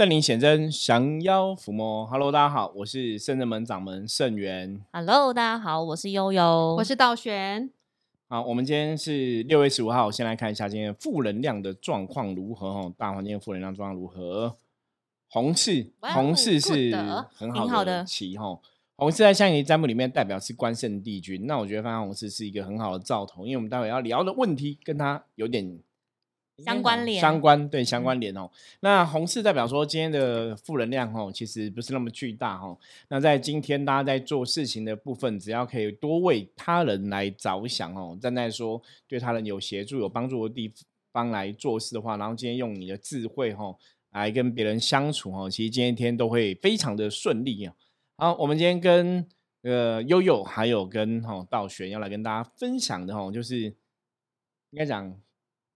圣灵显真，降妖伏魔。Hello，大家好，我是圣人门掌门圣元。Hello，大家好，我是悠悠，我是道玄。好，我们今天是六月十五号，先来看一下今天负能量的状况如何哈？大环境负能量状况如何？红柿，红柿是很好的旗哈。红四在象棋占卜里面代表是关圣帝君，那我觉得发现红柿是一个很好的兆头，因为我们待会要聊的问题跟他有点。相关联，相关对相关联哦。那红四代表说今天的负能量哦，其实不是那么巨大哦。那在今天大家在做事情的部分，只要可以多为他人来着想哦，站在说对他人有协助、有帮助的地方来做事的话，然后今天用你的智慧哦来跟别人相处哦，其实今天一天都会非常的顺利啊。好，我们今天跟呃悠悠还有跟哈道玄要来跟大家分享的哈，就是应该讲。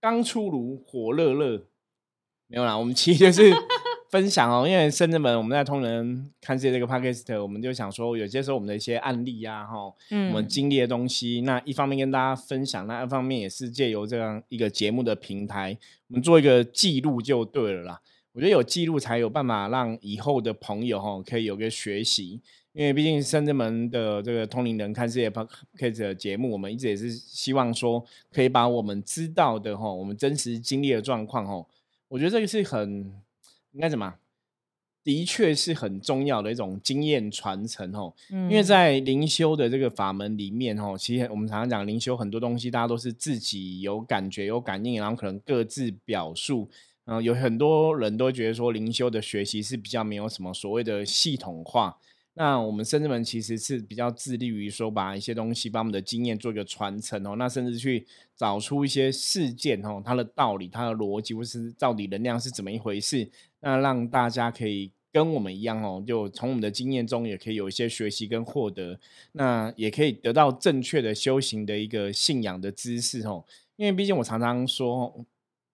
刚出炉，火热热，没有啦。我们其实就是 分享哦，因为深圳们我们在通人看这这个 podcast，我们就想说有些时候我们的一些案例啊，哈，我们经历的东西，那一方面跟大家分享，那一方面也是借由这样一个节目的平台，我们做一个记录就对了啦。我觉得有记录才有办法让以后的朋友哈可以有个学习。因为毕竟深圳门的这个通灵人看世界 podcast 的节目，我们一直也是希望说，可以把我们知道的哈，我们真实经历的状况哈，我觉得这个是很应该怎么，的确是很重要的一种经验传承哦。因为在灵修的这个法门里面哈，其实我们常常讲灵修很多东西，大家都是自己有感觉、有感应，然后可能各自表述。嗯，有很多人都觉得说灵修的学习是比较没有什么所谓的系统化。那我们深圳门其实是比较致力于说，把一些东西，把我们的经验做一个传承哦。那甚至去找出一些事件哦，它的道理、它的逻辑，或是到底能量是怎么一回事。那让大家可以跟我们一样哦，就从我们的经验中也可以有一些学习跟获得。那也可以得到正确的修行的一个信仰的知识哦。因为毕竟我常常说，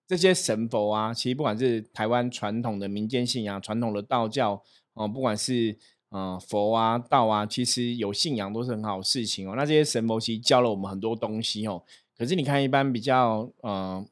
这些神佛啊，其实不管是台湾传统的民间信仰、传统的道教哦，不管是嗯，佛啊、道啊，其实有信仰都是很好的事情哦。那这些神佛其实教了我们很多东西哦。可是你看，一般比较嗯，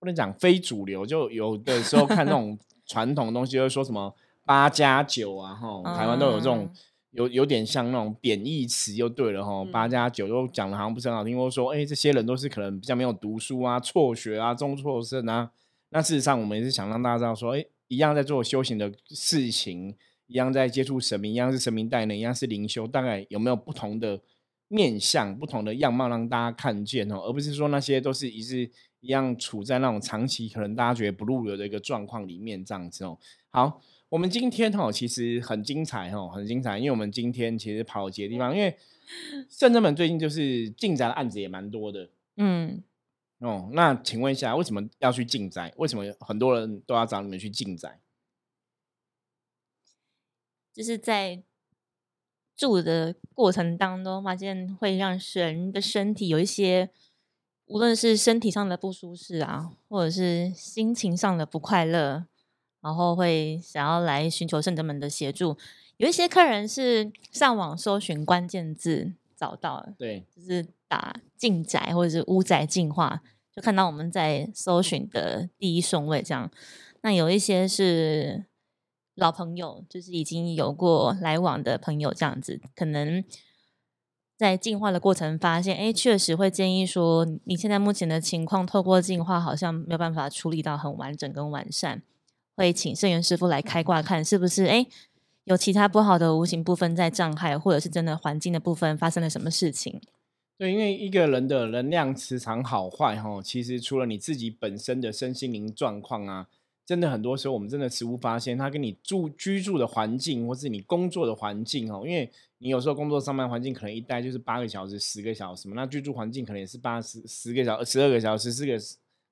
不能讲非主流，就有的时候看那种 传统的东西，会说什么八加九啊，哈，台湾都有这种有有点像那种贬义词，就对了哈。八加九都讲的好像不是很好听，或者说，哎，这些人都是可能比较没有读书啊、辍学啊、中辍生啊。那事实上，我们也是想让大家知道说，哎，一样在做修行的事情。一样在接触神明，一样是神明带领，一样是灵修，大概有没有不同的面相、不同的样貌让大家看见哦？而不是说那些都是一是一样处在那种长期可能大家觉得不入流的一个状况里面这样子哦。好，我们今天哦其实很精彩哦，很精彩，因为我们今天其实跑几个地方，因为圣人们最近就是进宅的案子也蛮多的，嗯，哦，那请问一下，为什么要去进宅？为什么很多人都要找你们去进宅？就是在住的过程当中，发现会让人的身体有一些，无论是身体上的不舒适啊，或者是心情上的不快乐，然后会想要来寻求圣者们的协助。有一些客人是上网搜寻关键字找到，对，就是打进宅或者是屋宅进化，就看到我们在搜寻的第一顺位这样。那有一些是。老朋友就是已经有过来往的朋友，这样子可能在进化的过程发现，哎，确实会建议说，你现在目前的情况，透过进化好像没有办法处理到很完整跟完善，会请圣元师傅来开挂看是不是，哎，有其他不好的无形部分在障碍，或者是真的环境的部分发生了什么事情？对，因为一个人的能量磁场好坏，哈，其实除了你自己本身的身心灵状况啊。真的很多时候，我们真的实物发现，他跟你住居住的环境，或是你工作的环境哦，因为你有时候工作上班环境可能一待就是八个小时、十个小时嘛，那居住环境可能也是八十十个小、十二个小时、四个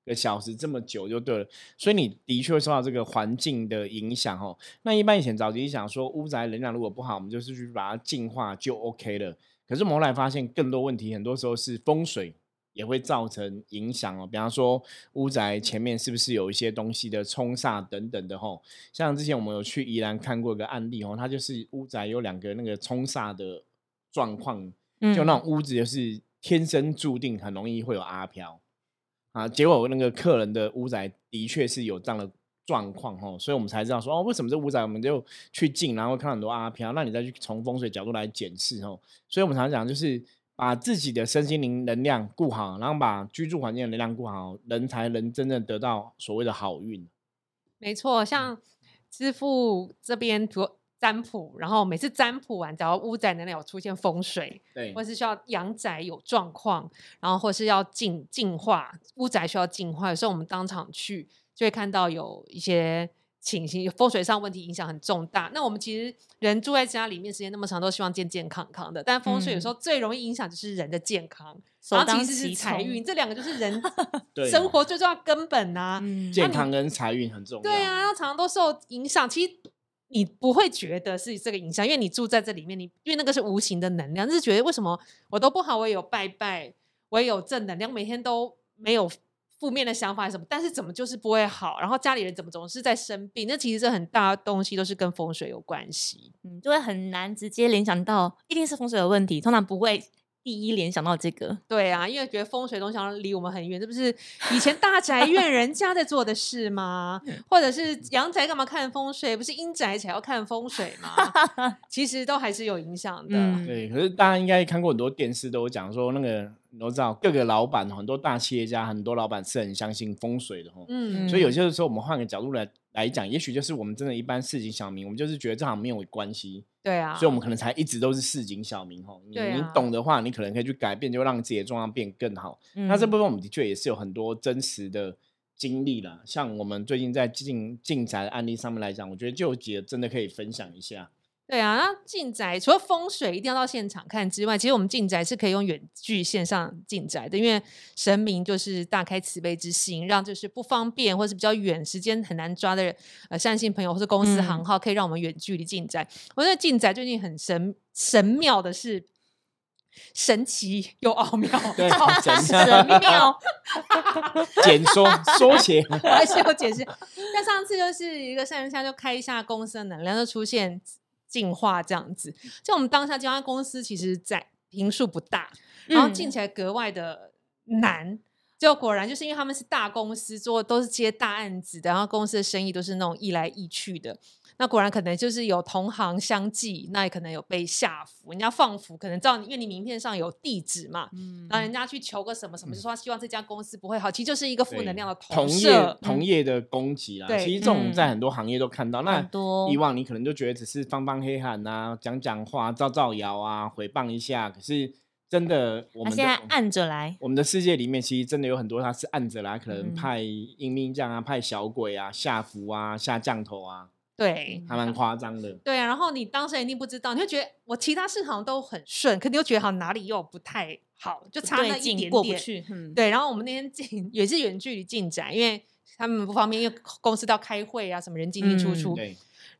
个小时这么久就对了，所以你的确会受到这个环境的影响哦。那一般以前早期想说，屋宅能量如果不好，我们就是去把它净化就 OK 了。可是我们后来发现，更多问题很多时候是风水。也会造成影响哦，比方说屋宅前面是不是有一些东西的冲煞等等的吼，像之前我们有去宜兰看过一个案例哦，它就是屋宅有两个那个冲煞的状况，就那种屋子就是天生注定很容易会有阿飘。啊，结果那个客人的屋宅的确是有这样的状况哦，所以我们才知道说哦，为什么这屋宅我们就去进，然后看到很多阿飘，那你再去从风水角度来检视哦。所以我们常讲就是把自己的身心灵能量顾好，然后把居住环境的能量顾好，人才能真正得到所谓的好运。没错，像支付这边做占卜，然后每次占卜完，只要屋宅能量有出现风水，对，或是需要阳宅有状况，然后或是要净净化屋宅需要净化，有时候我们当场去。就会看到有一些情形，风水上问题影响很重大。那我们其实人住在家里面时间那么长，都希望健健康康的。但风水有时候最容易影响就是人的健康，然后其实是财运，这两个就是人 生活最重要根本呐。健康跟财运很重要。对啊，常常都受影响。其实你不会觉得是这个影响，因为你住在这里面，你因为那个是无形的能量，就是觉得为什么我都不好，我也有拜拜，我也有正能量，每天都没有。负面的想法是什么？但是怎么就是不会好？然后家里人怎么总是在生病？那其实这很大东西都是跟风水有关系，嗯，就会很难直接联想到一定是风水的问题，通常不会。第一联想到这个，对啊，因为觉得风水东西离我们很远，这不是以前大宅院人家在做的事吗？或者是阳宅干嘛看风水？不是阴宅才要看风水吗？其实都还是有影响的。对，可是大家应该看过很多电视，都讲说那个都知道各个老板，很多大企业家，很多老板是很相信风水的哈。嗯，所以有些时候我们换个角度来来讲，也许就是我们真的一般市井小民，我们就是觉得这行没有关系。对啊，所以我们可能才一直都是市井小民哈。你你懂的话，你可能可以去改变，就让自己的状况变更好。那这部分我们的确也是有很多真实的经历了。像我们最近在进进宅的案例上面来讲，我觉得就有几个真的可以分享一下。对啊，那进宅除了风水一定要到现场看之外，其实我们进宅是可以用远距线上进宅的，因为神明就是大开慈悲之心，让就是不方便或是比较远、时间很难抓的呃善信朋友或是公司行号，可以让我们远距离进宅。我觉得进宅最近很神神妙的是神奇又奥妙，对，神妙，简说缩写，还是有解释。那上次就是一个善人下就开一下公司的能量就出现。进化这样子，就我们当下这家公司其实在平数不大，然后进起来格外的难。就果然就是因为他们是大公司，做都是接大案子的，然后公司的生意都是那种易来易去的。那果然可能就是有同行相继，那也可能有被下符，人家放符，可能知道你，因为你名片上有地址嘛，嗯，然后人家去求个什么什么，就说希望这家公司不会好，其实就是一个负能量的同业同业的攻击啦。其实这种在很多行业都看到。那以往你可能就觉得只是放放黑喊啊，讲讲话、造造谣啊，回谤一下。可是真的，我们现在按着来，我们的世界里面其实真的有很多他是按着来，可能派阴兵将啊，派小鬼啊，下符啊，下降头啊。对，还蛮夸张的。对啊，然后你当时一定不知道，你就觉得我其他事好像都很顺，可你又觉得好像哪里又不太好，就差那一点点过不去。对，然后我们那天进也是远距离进展，因为他们不方便，因为公司都要开会啊，什么人进进出出。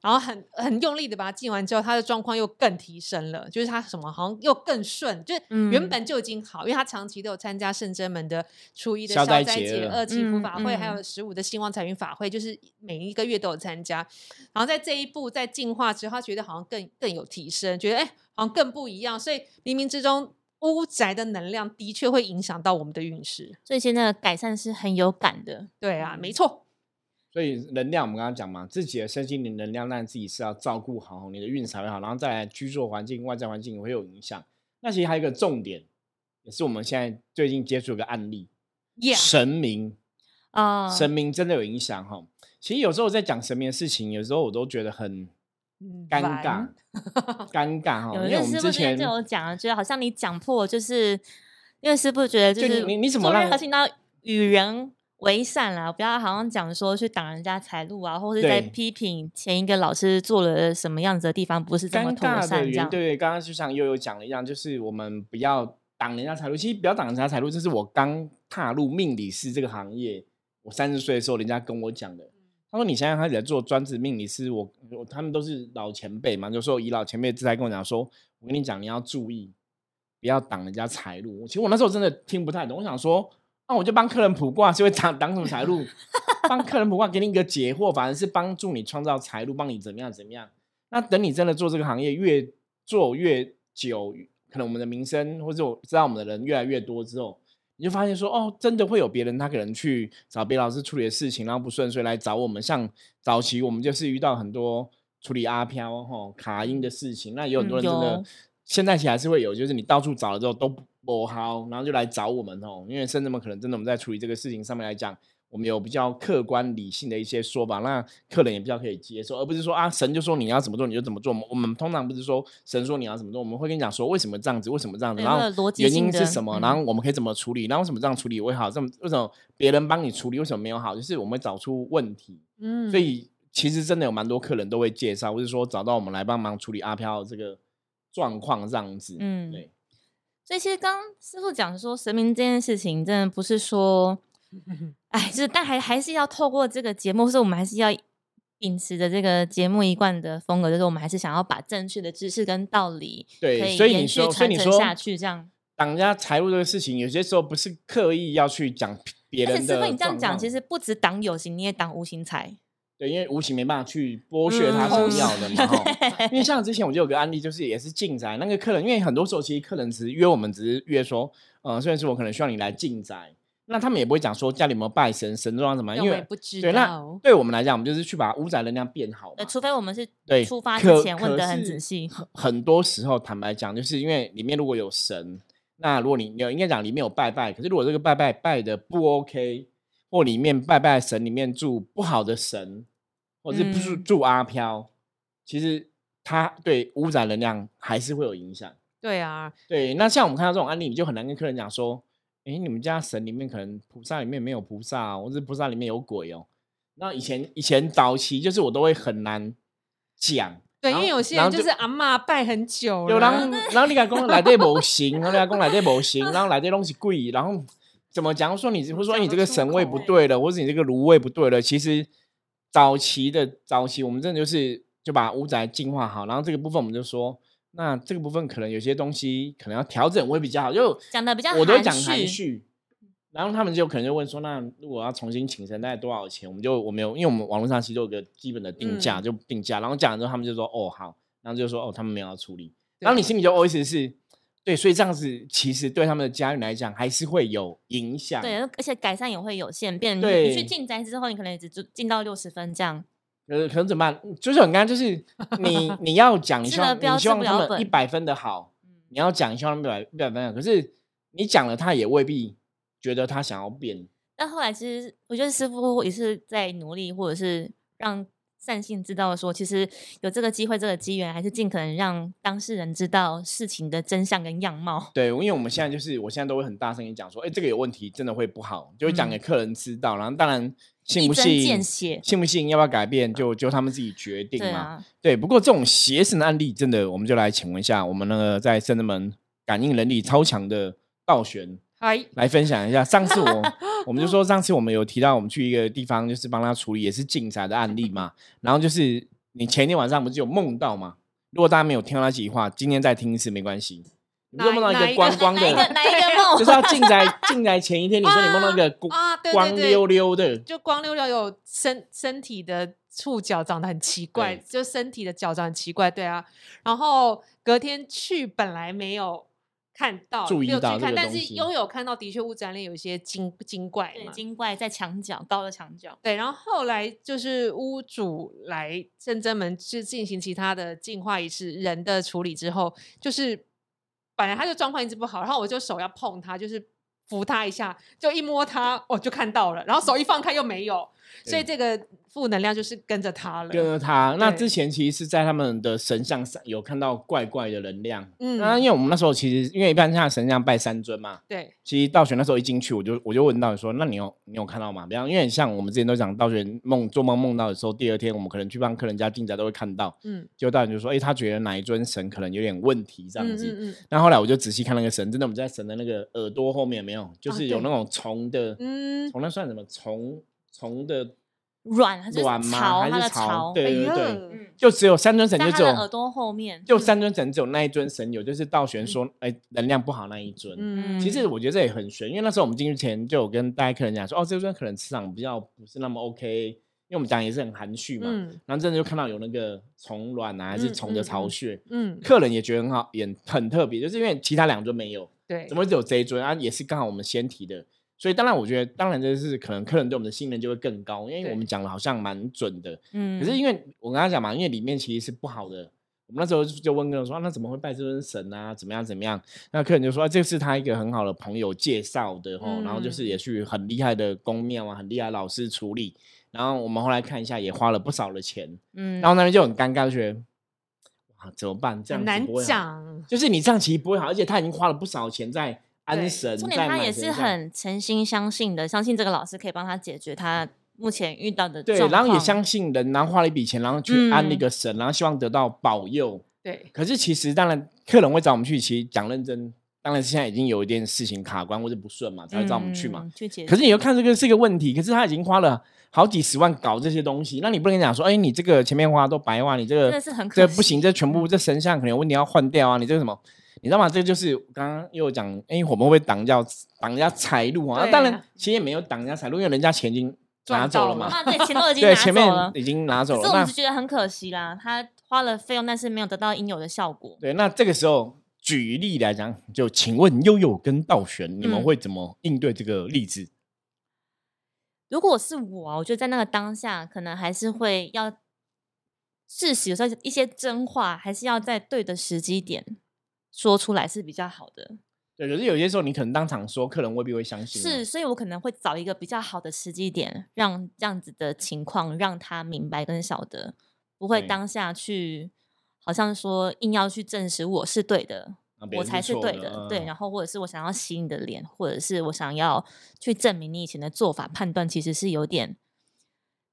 然后很很用力的把它进完之后，他的状况又更提升了，就是他什么好像又更顺，就是原本就已经好，因为他长期都有参加圣真门的初一的消灾节、二祈福法会，还有十五的兴旺财运法会，就是每一个月都有参加。然后在这一步在进化之后，他觉得好像更更有提升，觉得哎好像更不一样，所以冥冥之中屋宅的能量的确会影响到我们的运势，所以现在的改善是很有感的。对啊，没错。所以能量，我们刚刚讲嘛，自己的身心灵能量，让自己是要照顾好，你的运才会好，然后再来居住环境、外在环境也会有影响。那其实还有一个重点，也是我们现在最近接触一个案例，神明啊，神明真的有影响哈。其实有时候在讲神明的事情，有时候我都觉得很尴尬，尴尬哈。因为我们之前就有讲，觉得好像你讲破，就是因为师傅觉得就是你你怎么让核心到与人。为善啦，不要好像讲说去挡人家财路啊，或者在批评前一个老师做了什么样子的地方不是这么妥善这样。对，刚刚就像悠悠讲的一样，就是我们不要挡人家财路。其实不要挡人家财路，这是我刚踏入命理师这个行业，我三十岁的时候人家跟我讲的。他说：“你现在开始做专职命理师，我他们都是老前辈嘛，就说以老前辈姿态跟我讲说，我跟你讲，你要注意，不要挡人家财路。其实我那时候真的听不太懂，我想说。”那我就帮客人卜卦，是会挡挡什么财路？帮客人卜卦，给你一个解惑，反而是帮助你创造财路，帮你怎么样怎么样？那等你真的做这个行业，越做越久，可能我们的名声或者我知道我们的人越来越多之后，你就发现说，哦，真的会有别人他可能去找别老师处理的事情，然后不顺，遂来找我们。像早期我们就是遇到很多处理阿飘吼卡音的事情，那有很多人真的，现在其实还是会有，就是你到处找了之后都不好，然后就来找我们哦，因为甚至们可能真的我们在处理这个事情上面来讲。我们有比较客观理性的一些说法，那客人也比较可以接受，而不是说啊神就说你要怎么做你就怎么做。我们通常不是说神说你要怎么做，我们会跟你讲说为什么这样子，为什么这样子，然后原因是什么，然后我们可以怎么处理，然后为什么这样处理会好，这么为什么别人帮你处理为什么没有好，就是我们会找出问题。嗯，所以其实真的有蛮多客人都会介绍，或者说找到我们来帮忙处理阿飘这个状况这样子。嗯，对。所以其实刚师傅讲说神明这件事情，真的不是说。哎，就是，但还还是要透过这个节目，是我们还是要秉持着这个节目一贯的风格，就是我们还是想要把正确的知识跟道理，对，所以你说，所以你说下去这样，挡人家财路这个事情，有些时候不是刻意要去讲别人的。师傅，你这样讲，其实不止挡有形，你也挡无形财。对，因为无形没办法去剥削他想要的嘛。因为像之前我就有个案例，就是也是进宅那个客人，因为很多时候其实客人只是约我们，只是约说，呃，虽然是我可能需要你来进宅。那他们也不会讲说家里有没有拜神神装什么，因为对那对我们来讲，我们就是去把屋宅能量变好。呃，除非我们是对出发之前问的很仔细。很多时候，坦白讲，就是因为里面如果有神，那如果你有应该讲里面有拜拜，可是如果这个拜拜拜的不 OK，或里面拜拜神里面住不好的神，或者是不是住阿飘，其实它对污染能量还是会有影响。对啊，对。那像我们看到这种案例，你就很难跟客人讲说。哎，你们家神里面可能菩萨里面没有菩萨，或是菩萨里面有鬼哦。那以前以前早期就是我都会很难讲，对，因为有些人就是阿妈拜很久了，然后然后你讲讲来这模型，然后讲讲来这模型，然后来这东西贵，然后怎么讲说你，或者说你这个神位不对了，或者你这个炉位不对了。其实早期的早期，我们真的就是就把屋宅净化好，然后这个部分我们就说。那这个部分可能有些东西可能要调整会比较好，就讲的比较我都讲含蓄，然后他们就可能就问说，那如果要重新请神，大概多少钱？我们就我没有，因为我们网络上其实有个基本的定价，就定价，然后讲了之后，他们就说哦好，然后就说哦他们没有要处理，然后你心里就 always 是对，所以这样子其实对他们的家人来讲还是会有影响，对，而且改善也会有限，变你去进宅之后，你可能也只进到六十分这样。呃，可能怎么办？就是很刚，就是你 你要讲，你希望你希望他们一百分的好，你要讲，你希望他们一百一百分的。可是你讲了，他也未必觉得他想要变。但后来其实，我觉得师傅也是在努力，或者是让善性知道说，其实有这个机会、这个机缘，还是尽可能让当事人知道事情的真相跟样貌。对，因为我们现在就是，我现在都会很大声音讲说，哎，这个有问题，真的会不好，就会讲给客人知道。然后当然。信不信？信不信？要不要改变？就就他们自己决定嘛。对，不过这种邪神的案例，真的，我们就来请问一下我们那个在圣人门感应能力超强的道玄，嗨，来分享一下。上次我 我们就说，上次我们有提到我们去一个地方，就是帮他处理也是进宅的案例嘛。然后就是你前一天晚上不是有梦到吗？如果大家没有听到那几句话，今天再听一次没关系。你梦到一个光光的，哪一个梦？就是要进宅进宅前一天，你说你梦到一个光溜溜的，就光溜溜有身身体的触角长得很奇怪，就身体的脚长很奇怪，对啊。然后隔天去本来没有看到，注意到看，但是拥有看到的确屋宅里有一些精精怪，对，精怪在墙角高的墙角，对。然后后来就是屋主来正真门去进行其他的净化仪式，人的处理之后，就是。本来他就状况一直不好，然后我就手要碰他，就是扶他一下，就一摸他，哦，就看到了，然后手一放开又没有。所以这个负能量就是跟着他了，跟着他。那之前其实是在他们的神像上有看到怪怪的能量。嗯，那因为我们那时候其实因为一般像神像拜三尊嘛，对。其实道玄那时候一进去，我就我就问道玄说：“那你有你有看到吗？”比方因为像我们之前都讲道玄梦做梦梦到的时候，第二天我们可能去帮客人家进宅都会看到。嗯，就道玄就说：“哎，他觉得哪一尊神可能有点问题这样子。”嗯嗯。那后来我就仔细看那个神，真的我们在神的那个耳朵后面没有，就是有那种虫的，嗯，虫那算什么虫虫的。卵还是巢？还是巢？对对对，就只有三尊神，就只有耳朵后面，就三尊神只有那一尊神有，就是道玄说，哎，能量不好那一尊。嗯，其实我觉得这也很玄，因为那时候我们进去前就有跟大家客人讲说，哦，这尊可能磁场比较不是那么 OK，因为我们讲也是很含蓄嘛。嗯，然后真的就看到有那个虫卵啊，还是虫的巢穴。嗯，客人也觉得很好，也很特别，就是因为其他两尊没有。对，怎么会只有这一尊啊？也是刚好我们先提的，所以当然我觉得，当然这是可能客人对我们的信任就会更高，因为我们讲的好像蛮准的。嗯，可是因为我跟他讲嘛，因为里面其实是不好的。我们那时候就问客人说、啊那怎么会拜这尊神啊？怎么样怎么样？那客人就说、啊这是他一个很好的朋友介绍的吼，然后就是嗯也去很厉害的宫庙啊，很厉害的老师处理。然后我们后来看一下，也花了不少的钱。嗯，然后那边就很尴尬，就觉得哇怎么办？这样很难讲。就是你这样其实不会好，而且他已经花了不少钱在安神，重点他也是很诚心相信的，相信这个老师可以帮他解决他目前遇到的对，然后也相信人，然后花了一笔钱，然后去安那嗯个神，然后希望得到保佑。对，可是其实当然，客人会找我们去，其实讲认真，当然是现在已经有一件事情卡关或者不顺嘛，才会找我们去嘛。嗯去解决。可是你又看这个是一个问题，可是他已经花了好几十万搞这些东西，那你不能讲说，哎，你这个前面花都白花，你这个这不行，这全部这神像可能有问题要换掉啊，你这个什么？你知道吗？这就是刚刚又有讲，哎，我们会挡掉挡人家财路啊？当然，其实也没有挡人家财路，因为人家钱已经拿走了嘛。啊，对，钱都已经 对，拿前走了面。已经拿走了。可是我们那就觉得很可惜啦，他花了费用，但是没有得到应有的效果。对，那这个时候举例来讲，就请问悠悠跟道玄，你们嗯会怎么应对这个例子？如果是我啊，我觉得在那个当下，可能还是会要事实，有时候一些真话，还是要在对的时机点说出来是比较好的。对，可是有些时候你可能当场说，客人未必会相信。是，，所以我可能会找一个比较好的时机点，让这样子的情况让他明白跟晓得，不会当下去好像说硬要去证实我是对的，我才是对的，对，嗯然后或者是我想要洗你的脸，或者是我想要去证明你以前的做法判断其实是有点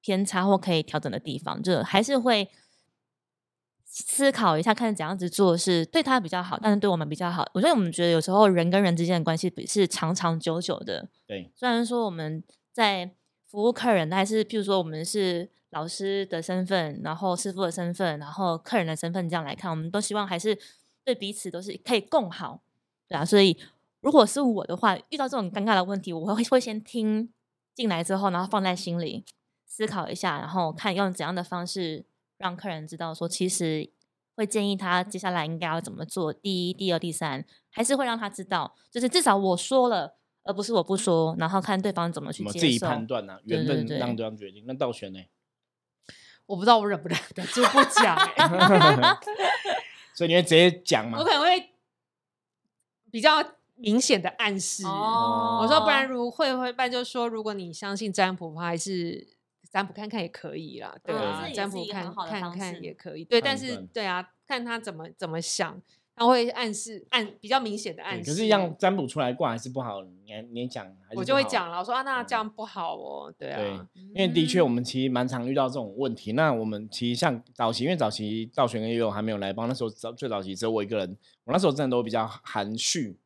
偏差或可以调整的地方，就还是会思考一下，看怎样子做是对他比较好，但是对我们比较好。我觉得我们觉得有时候人跟人之间的关系比是长长久久的，对，虽然说我们在服务客人，还是譬如说我们是老师的身份，然后师傅的身份，然后客人的身份这样来看，我们都希望还是对彼此都是可以共好，对啊。所以如果是我的话，遇到这种尴尬的问题，我会会先听进来之后，然后放在心里思考一下，然后看用怎样的方式让客人知道说，其实会建议他接下来应该要怎么做。第一、第二、第三，还是会让他知道，就是至少我说了。而不是我不说，然后看对方怎么去接受。怎么自己判断呢、啊？缘分对对对让对方决定。那道玄呢？我不知道我忍不忍得住不讲、欸，所以你会直接讲吗我？可能会比较明显的暗示。哦我说不然如会会办，就说如果你相信占卜的话，还是占卜看看也可以啦，对嗯啊，占卜看看看也可以，对，但是对啊，看他怎么怎么想，他会暗示暗比较明显的暗示。可是让占卜出来卦还是不好，你还你也讲，我就会讲了，我说啊，那嗯这样不好哦，对对啊，，因为的确我们其实蛮常遇到这种问题。那我们其实像早期，因为早期道玄跟悠悠还没有来帮，那时候早最早期只有我一个人，我那时候真的都比较含蓄，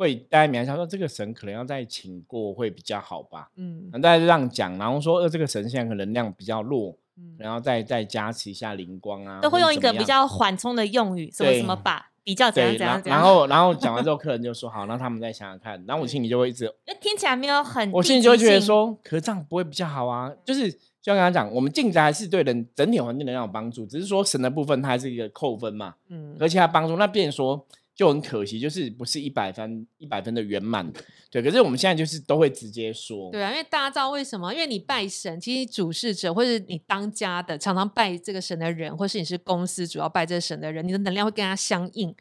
会大家描述说这个神可能要再请过会比较好吧。嗯。那大家就这样讲，然后说呃这个神现在可能能量比较弱，嗯，然后再再加持一下灵光啊，都会用一个比较缓冲的用语，什么什么对吧，比较怎样对，怎样怎样，然然后然后讲完之后，客人就说好，那他们再想想看，然后我心里就会一直因为听起来没有很，我心里就会觉得，说，可是这样不会比较好啊？就是就像刚刚讲，我们进宅还是对人整体环境能量有帮助，只是说神的部分它还是一个扣分嘛，嗯。而且它帮助，那变成说就很可惜，就是不是一百分一百分的圆满，对。可是我们现在就是都会直接说，对啊，因为大家知道为什么？因为你拜神，其实主事者或者你当家的常常拜这个神的人，或是你是公司主要拜这个神的人，你的能量会跟他相应。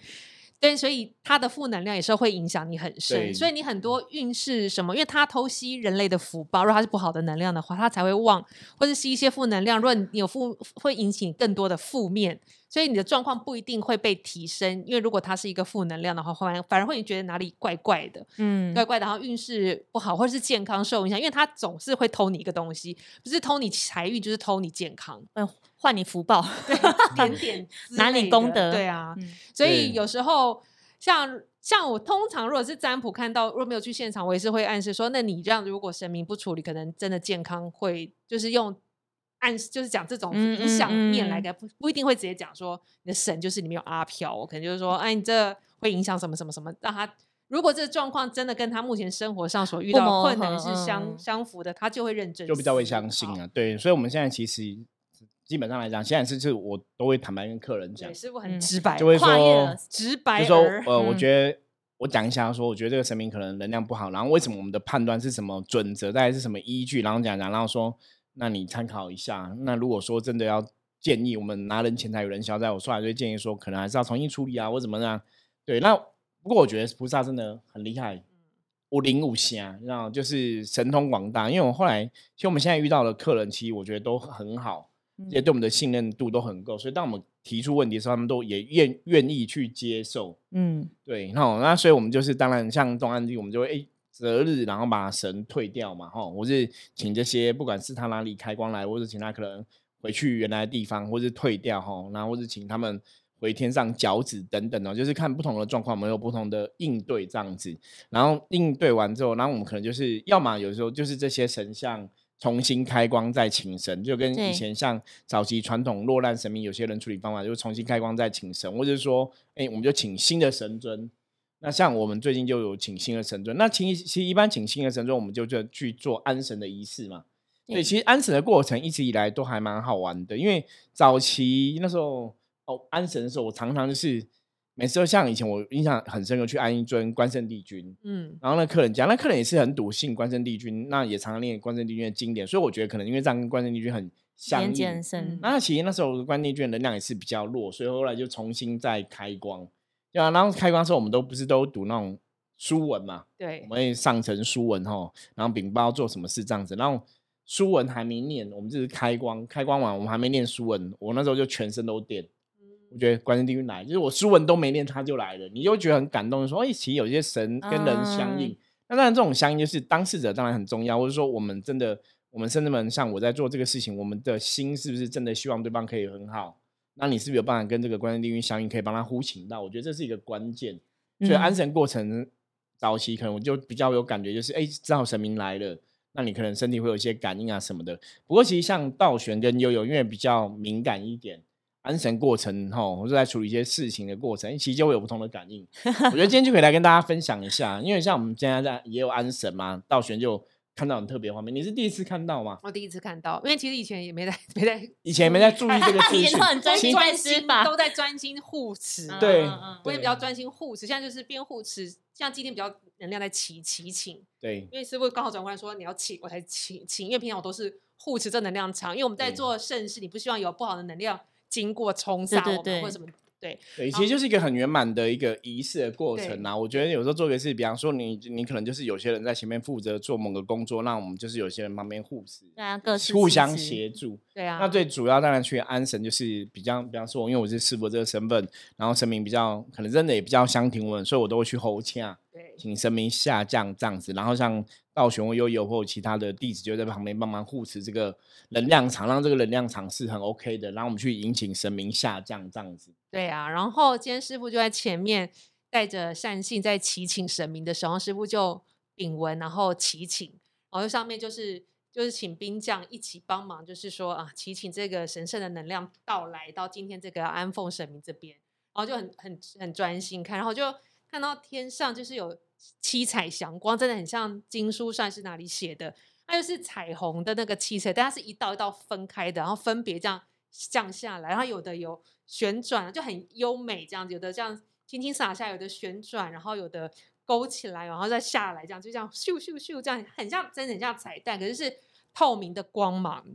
对，所以他的负能量也是会影响你很深，所以你很多运势什么，因为他偷吸人类的福报，如果他是不好的能量的话，他才会旺，或是吸一些负能量。如果你有负，会引起更多的负面，所以你的状况不一定会被提升。因为如果它是一个负能量的话，反而反而会觉得哪里怪怪的。嗯，怪怪的，然后运势不好，或者是健康受影响，因为它总是会偷你一个东西，不是偷你财运，就是偷你健康，嗯换你福报，点点之拿你类的功德对啊，嗯所以有时候像像我通常如果是占卜看到，如果没有去现场，我也是会暗示说，那你这样如果神明不处理，可能真的健康会就是用。暗示就是讲这种嗯影响嗯嗯面来的，不不一定会直接讲说你的神就是里面有阿飘，我可能就是说，哎，你这会影响什么什么什么，让他如果这个状况真的跟他目前生活上所遇到的困难是相、嗯相符的，他就会认真，就比较会相信。啊。对，所以我们现在其实基本上来讲，现在是是我都会坦白跟客人讲对，，师傅很嗯直白，就会说直白就说儿呃，我嗯觉得我讲一下，说我觉得这个神明可能能量不好，然后为什么我们的判断是什么准则，大概是什么依据，然后讲讲，然后说，那你参考一下。那如果说真的要建议我们拿人钱财有人消灾，我说来就建议说，可能还是要重新处理啊，或怎么样。对，那不过我觉得菩萨真的很厉害，五灵五仙，然后就是神通广大。因为我后来，其实我们现在遇到的客人，其实我觉得都很好，也对我们的信任度都很够，所以当我们提出问题的时候，他们都也愿愿意去接受，嗯，对，那那所以我们就是当然像东安帝，我们就会哎择日，然后把神退掉嘛，哈，我是请这些不管是他哪里开光来，或者请他可能回去原来的地方，或是退掉哈，然后或是请他们回天上脚趾等等哦，就是看不同的状况，我们有不同的应对这样子，然后应对完之后，然后我们可能就是要么有时候就是这些神像。重新开光再请神，就跟以前像早期传统落难神明，有些人处理方法就是重新开光再请神，或者是说，哎，我们就请新的神尊。那像我们最近就有请新的神尊，那请其实一般请新的神尊，我们就就去做安神的仪式嘛。对，其实安神的过程一直以来都还蛮好玩的，因为早期那时候哦安神的时候，我常常就是。每次都像以前，我印象很深刻，去安一尊关圣帝君，嗯，然后那客人讲，那客人也是很笃信关圣帝君，那也常常念关圣帝君的经典，所以我觉得可能因为这样跟关圣帝君很相应。那其实那时候关圣帝君的能量也是比较弱，所以后来就重新再开光，对啊，然后开光时候我们都不是都读那种书文嘛，对，我们会上层书文吼，然后禀报做什么事这样子，然后书文还没念，我们就是开光，开光完我们还没念书文，我那时候就全身都电。我觉得关圣帝君来，就是我书文都没念，他就来了，你就觉得很感动，说，哎，其实有些神跟人相应。那当然，这种相应就是当事者当然很重要，或者说我们真的，我们甚至们像我在做这个事情，我们的心是不是真的希望对方可以很好？那你是不是有办法跟这个关圣帝君相应，可以帮他呼请到？我觉得这是一个关键。所以安神过程早期可能我就比较有感觉，就是哎，知道神明来了，那你可能身体会有一些感应啊什么的。不过其实像道玄跟悠悠，因为比较敏感一点。安神过程哈，或者在处理一些事情的过程，其实就会有不同的感应。我觉得今天就可以来跟大家分享一下，因为像我们现在在也有安神嘛，道玄就看到很特别画面。你是第一次看到吗？我第一次看到，因为其实以前也没在 没在，以前没在注意这个事情，很专心专心吧都在专心护持。对，我也比较专心护持。现在就是边护持，像今天比较能量在祈祈请。对，因为师傅刚好转过来说你要请，我才请请。因为平常我都是护持正能量场，因为我们在做盛世，你不希望有不好的能量。经过冲杀我们或什么，对对，其实就是一个很圆满的一个仪式的过程啊。我觉得有时候做个事，比方说你你可能就是有些人在前面负责做某个工作，那我们就是有些人旁边护持，对啊，各互相协助，对啊。那最主要当然去安神，就是比较比方说，因为我是师傅这个身份，然后神明比较可能真的也比较相挺稳，所以我都会去候洽，对，请神明下降这样子，然后像。道玄或悠悠或其他的弟子就在旁边帮忙护持这个能量场，让这个能量场是很 OK 的，然后我们去引请神明下降这样子。对啊，然后今天师傅就在前面带着善信在祈请神明的时候，师傅就禀文，然后祈请，然后上面就是就是请兵将一起帮忙，就是说啊，祈请这个神圣的能量到来到今天这个安奉神明这边，然后就很很很专心看，然后就看到天上就是有。七彩祥光真的很像经书上是哪里写的？它就是彩虹的那个七彩，但它是一道一道分开的，然后分别这样降下来，然后有的有旋转，就很优美这样子；有的这样轻轻洒下，有的旋转，然后有的勾起来，然后再下来，这样就这样咻咻咻这样，很像真的很像彩蛋，可是是透明的光芒。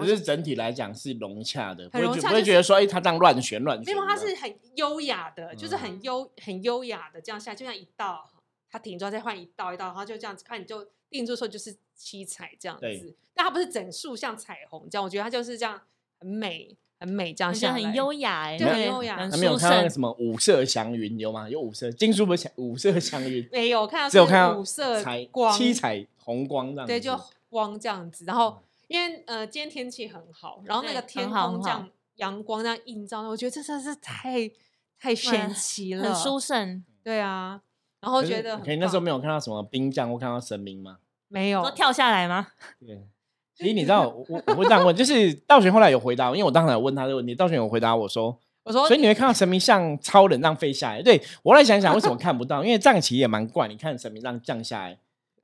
可是整体来讲是融洽的，不会不会觉得说哎，它这样乱旋乱旋。没有，它是很优雅的，就是很优很优雅的这样下，就像一道。它停住再换一道一道，然后就这样子看，你就定住时候就是七彩这样子。但它不是整束像彩虹这样，我觉得它就是这样很美很美这样下很优雅哎，很优雅。还没有看到什么五色祥云有吗？有五色金属不是五色祥云？没有看到，只有看到五色彩光七彩虹光这样。对，就光这样子。然后因为呃今天天气很好，然后那个天空这样阳光这样映照，我觉得这真是太太神奇了，很舒胜。对啊。然后觉得，可以那时候没有看到什么兵将或看到神明吗？没有，都跳下来吗？对。其实你知道，我我会这样问，就是道玄后来有回答，因为我当时有问他的问题，道玄有回答我说，我说，所以你会看到神明像超人这样飞下来。对我来想想，为什么看不到？因为藏旗也蛮怪，你看神明这样降下来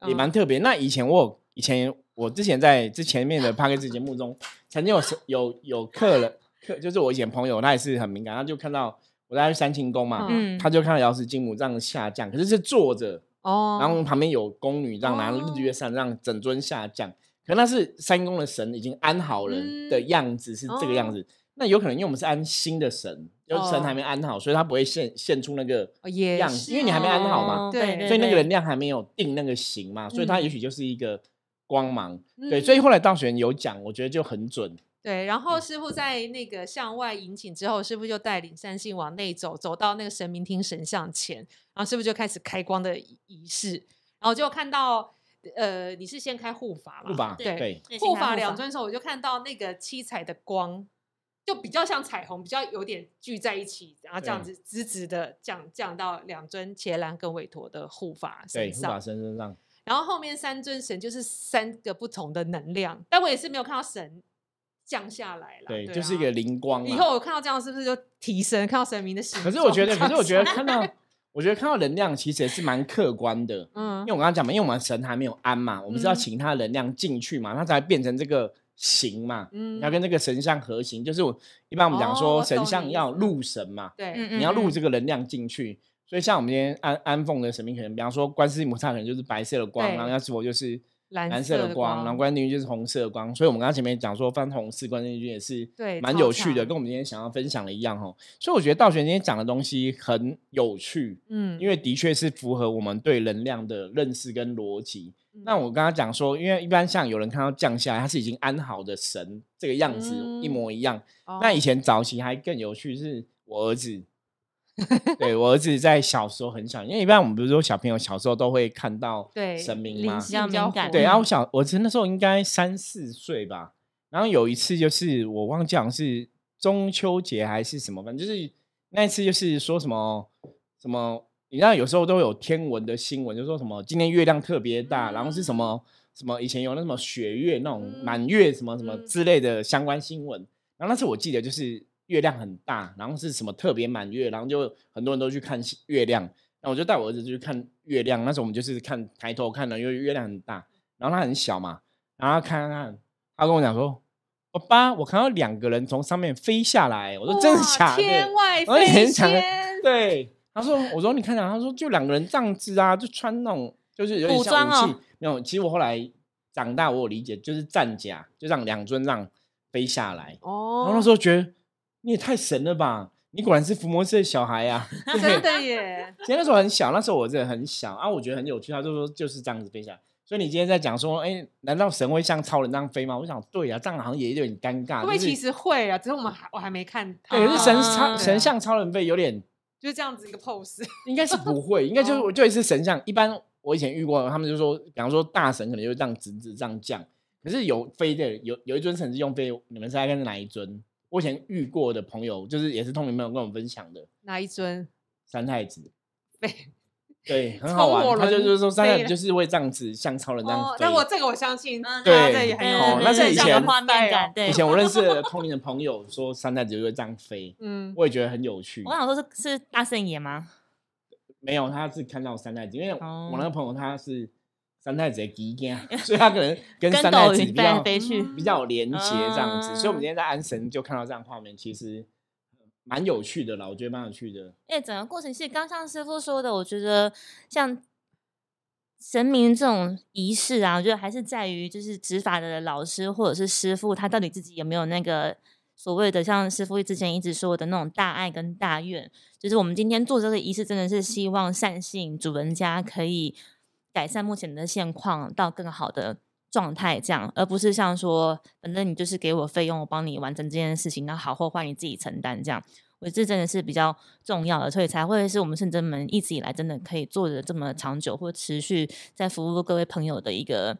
也蛮特别。那以前我以前我之前在之前面的 p a r k 节目中，曾经有有有客人客，就是我以前朋友，他也是很敏感，他就看到。我在三清宫嘛，嗯，他就看到瑶池金母这样下降，可是是坐着，哦，然后旁边有宫女这样拿哦日月扇让整尊下降，可那是三宫的神已经安好了嗯的样子，是这个样子。那有可能因为我们是安新的神，就是神哦还没安好，所以他不会现现出那个样子，因为你还没安好嘛，哦对对所以那个对能量还没有定那个形嘛，所以它嗯也许就是一个光芒。对，嗯所以后来道玄有讲，我觉得就很准。对，然后师傅在那个向外引请之后，师傅就带领三信往内走，走到那个神明厅神像前，然后师傅就开始开光的仪仪式，然后就看到，呃，你是先开护法嘛？护法对对护法法两尊的时候，我就看到那个七彩的光，就比较像彩虹，比较有点聚在一起，然后这样子直直的降降到两尊伽蓝跟韦陀的护法对，身护法身上，然后后面三尊神就是三个不同的能量，但我也是没有看到神降下来了，对，对就是一个啊灵光嘛。以后我看到这样是不是就提升，看到神明的形？可是我觉得，可是我觉得看到，我觉得看到能量其实也是蛮客观的。嗯因为我刚刚讲嘛，因为我们神还没有安嘛，我们是要嗯请他的能量进去嘛，他才变成这个形嘛。嗯要跟这个神像合形，就是我一般我们讲哦说神像要入神嘛，对，嗯你要入这个能量进去。所以像我们今天安安奉的神明，可能比方说观世音菩萨可能就是白色的光，然后药师佛就是蓝蓝色色的的光，然后观世音就是红色的光。所以我们刚刚前面讲说翻红四观世音也是对蛮有趣的，跟我们今天想要分享的一样哈。所以我觉得道玄今天讲的东西很有趣，嗯，因为的确是符合我们对能量的认识跟逻辑。嗯那我刚刚讲说，因为一般像有人看到降下来，他是已经安好的神这个样子、一嗯模一样。哦那以前早期还更有趣，是我儿子，对我儿子在小时候很小，因为一般我们不是说小朋友小时候都会看到对神明吗？灵性比较敏感对，然后嗯。我小我那时候应该三四岁吧，然后有一次就是我忘记好像是中秋节还是什么，反正就是那一次就是说什么什么，你知道有时候都有天文的新闻，就说什么今天月亮特别大，然后是什么什么以前有那什么雪月那种嗯。满月什么什么嗯。之类的相关新闻，然后那次我记得就是月亮很大，然后是什么特别满月，然后就很多人都去看月亮，那我就带我儿子去看月亮，那时候我们就是看抬头看的，因为月亮很大，然后他很小嘛，然后他看看看，他跟我讲说：“爸爸，我看到两个人从上面飞下来。”我说：“真的哇假的？”天外飞仙，对，他说：“我说你看啊，他说就两个人这样子啊，就穿那种就是有点古像武器。装哦没有，其实我后来长大，我有理解，就是战甲，就让两尊让飞下来。哦，然后那时候觉得你也太神了吧！你果然是伏魔师的小孩呀、啊！真的耶，其实那时候很小，那时候我真的很小啊，我觉得很有趣。他就说就是这样子飞起来。所以你今天在讲说，哎，难道神会像超人那样飞吗？我想对啊，这样好像也有点尴尬。就是会不会其实会啊？只是我们还我还没看到，对，可是神啊超神像超人飞有点，就是这样子一个 pose，应该是不会，应该就是就是神像。一般我以前遇过，他们就说，比方说大神可能就这样直直这样降，可是有飞的，有有一尊神是用飞，你们猜看是哪一尊？我以前遇过的朋友，就是也是通灵朋友跟我分享的哪一尊？三太子，对对，很好玩。他就是说三太子就是会这样子像超人这样子，那我这个我相信，嗯对很有哦那是以前画面感，对以。前我认识的 通灵的朋友说三太子就会这样飞，嗯，我也觉得很有趣我。想说是是大圣爷吗？没有，他是看到三太子，因为哦我那个朋友他是三太子的基因，所以他可能跟跟三太斗云飞来子比较比较有连结这样子。所以我们嗯今天在安神就看到这样画面，其实蛮有趣的啦，我觉得蛮有趣的。因为整个过程是刚像师傅说的，我觉得像神明这种仪式啊，我觉得还是在于就是执法的老师或者是师傅，他到底自己有没有那个所谓的像师傅之前一直说的那种大爱跟大愿，就是我们今天做这个仪式，真的是希望善信主人家可以改善目前的现况到更好的。状态这样，而不是像说，反正你就是给我费用，我帮你完成这件事情，那好或坏你自己承担这样。我觉得这真的是比较重要的，所以才会是我们圣真门一直以来真的可以做的这么长久或持续在服务各位朋友的一个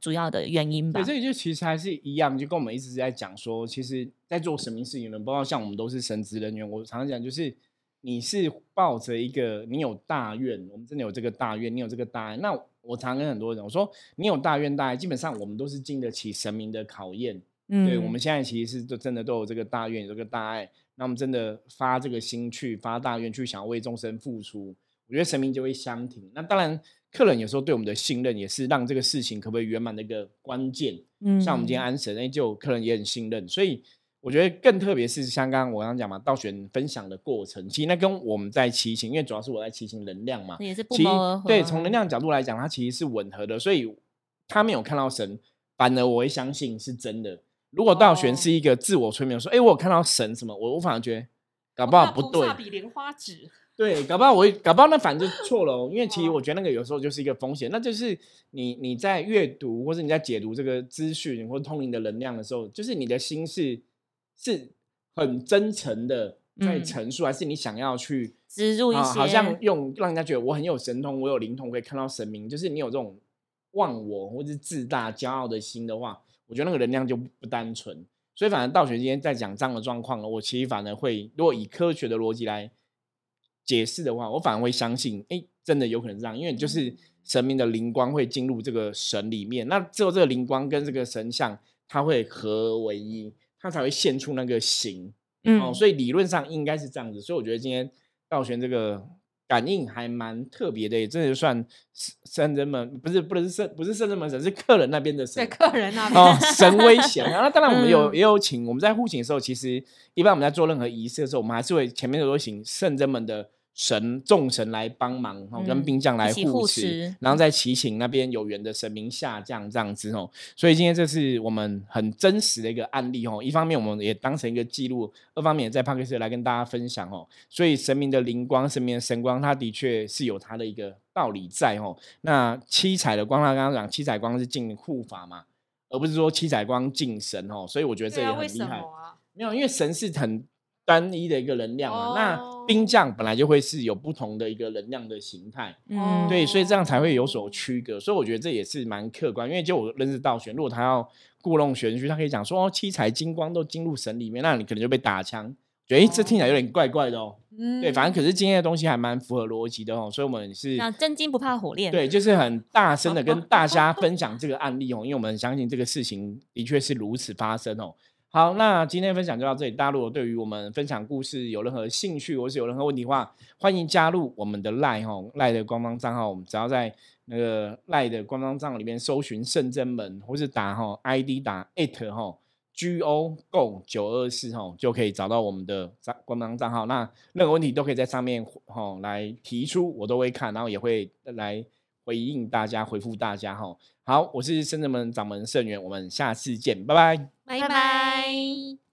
主要的原因吧对，。这个就其实还是一样，就跟我们一直在讲说，其实，在做神明事情的，包括像我们都是神职人员，我常常讲就是，你是抱着一个你有大愿，我们真的有这个大愿，你有这个大爱。那我常跟很多人我说，你有大愿大爱，基本上我们都是经得起神明的考验。嗯对，我们现在其实是都真的都有这个大愿，有这个大爱，那我们真的发这个心去发大愿，去想要为众生付出，我觉得神明就会相挺。那当然，客人有时候对我们的信任，也是让这个事情可不可以圆满的一个关键。嗯像我们今天安神，哎，就客人也很信任，所以我觉得更特别是像刚刚我刚刚讲嘛，道玄分享的过程，其实那跟我们在骑行，因为主要是我在骑行能量嘛，也是不其实谋而合。对，从能量角度来讲，它其实是吻合的，所以他没有看到神，反而我会相信是真的。如果道玄哦是一个自我催眠，说，哎，我有看到神什么，我我反而觉得搞不好不对，比莲花指。对，搞不好我会搞不好那反正就 错了、哦，因为其实我觉得那个有时候就是一个风险，那就是你你在阅读或者你在解读这个资讯或通灵的能量的时候，就是你的心是是很真诚的在嗯陈述，还是你想要去啊，植入一些，好像用让人家觉得我很有神通，我有灵通，可以看到神明，就是你有这种忘我或是自大、骄傲的心的话，我觉得那个能量就不单纯。所以，反正道学今天在讲这样的状况了，我其实反而会，如果以科学的逻辑来解释的话，我反而会相信，哎，真的有可能这样，因为就是神明的灵光会进入这个神里面，那只有这个灵光跟这个神像，它会合而为一，它才会现出那个形。嗯，哦，所以理论上应该是这样子，所以我觉得今天道玄这个感应还蛮特别的，也真的算是圣人们不是不能是圣不是圣人们神，是客人那边的神对神客人那边，哦，神威险。然那当然我们有、嗯也有请我们在护请的时候，其实一般我们在做任何仪式的时候，我们还是会前面都会请圣人们的。神众神来帮忙，哦，跟嗯兵将来护护持，持然后再祈请那边有缘的神明下降这样子哦。所以今天这是我们很真实的一个案例哦。一方面我们也当成一个记录，二方面也在帕克斯 k 来跟大家分享哦。所以神明的灵光、神明的神光，它的确是有它的一个道理在哦。那七彩的光，他刚刚讲七彩光是进护法嘛，而不是说七彩光进神哦。所以我觉得这也很厉害。没有，因为神是很单一的一个能量嘛，哦那兵将本来就会是有不同的一个能量的形态。嗯，对，所以这样才会有所区隔。所以我觉得这也是蛮客观，因为就我认识道玄，如果他要故弄玄虚，他可以讲说哦，七彩金光都进入神里面，那你可能就被打枪。觉得诶这听起来有点怪怪的哦。嗯对，反正可是今天的东西还蛮符合逻辑的哦，所以我们是那真金不怕火炼，对，就是很大声的跟大家 分享这个案例哦，因为我们相信这个事情的确是如此发生哦。好，那今天分享就到这里。大家如果对于我们分享故事有任何兴趣，或是有任何问题的话，欢迎加入我们的赖哈赖的官方账号。我们只要在那个赖的官方账号里面搜寻圣真门，或是打哈 ID 打 at 哈 G O Go 九二四哈，就可以找到我们的账官方账号。那任何问题都可以在上面哈来提出，我都会看，然后也会来回应大家，回复大家哈。好，我是圣者门掌门圣元，我们下次见，拜拜。拜拜。